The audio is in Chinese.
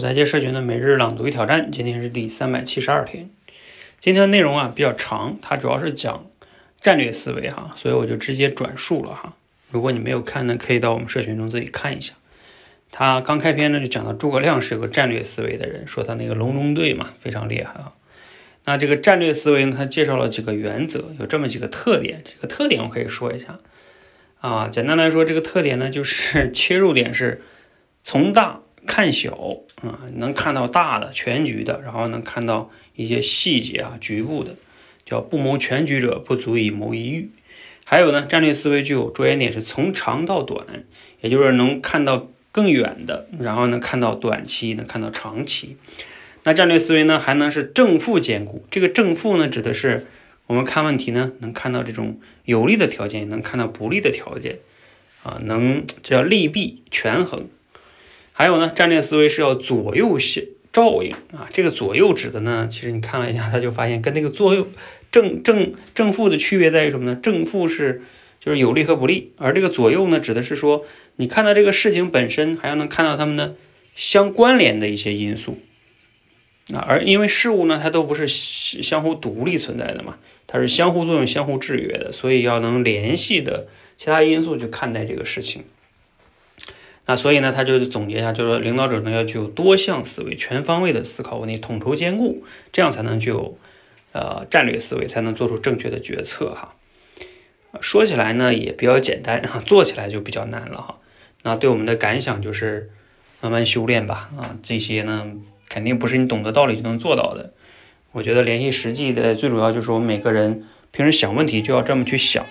在接社群的每日朗读与挑战，今天是第三百七十二天。今天的内容啊比较长，它主要是讲战略思维哈，所以我就直接转述了哈。如果你没有看呢，可以到我们社群中自己看一下。他刚开篇呢就讲到诸葛亮是有个战略思维的人，说他那个隆中对嘛非常厉害啊。那这个战略思维呢，他介绍了几个原则，有这么几个特点。这个特点我可以说一下啊，简单来说，这个特点呢就是 切入点是从大。看小啊，能看到大的全局的，然后能看到一些细节啊，局部的，叫不谋全局者不足以谋一域。还有呢，战略思维具有着眼点是从长到短，也就是能看到更远的，然后能看到短期，能看到长期。那战略思维呢，还能是正负兼顾。这个正负呢，指的是我们看问题呢，能看到这种有利的条件，也能看到不利的条件啊，能叫利弊权衡。还有呢，战略思维是要左右相照应啊。这个左右指的呢，其实你看了一下，他就发现跟那个左右正正正负的区别在于什么呢？正负是就是有利和不利，而这个左右呢，指的是说你看到这个事情本身，还要能看到它们的相关联的一些因素啊。而因为事物呢，它都不是相互独立存在的嘛，它是相互作用、相互制约的，所以要能联系的其他因素去看待这个事情。那所以呢，他就总结一下，就是说领导者呢要具有多项思维、全方位的思考问题、统筹兼顾，这样才能具有呃战略思维，才能做出正确的决策哈。说起来呢也比较简单，做起来就比较难了哈。那对我们的感想就是慢慢修炼吧啊，这些呢肯定不是你懂得道理就能做到的。我觉得联系实际的最主要就是我们每个人平时想问题就要这么去想。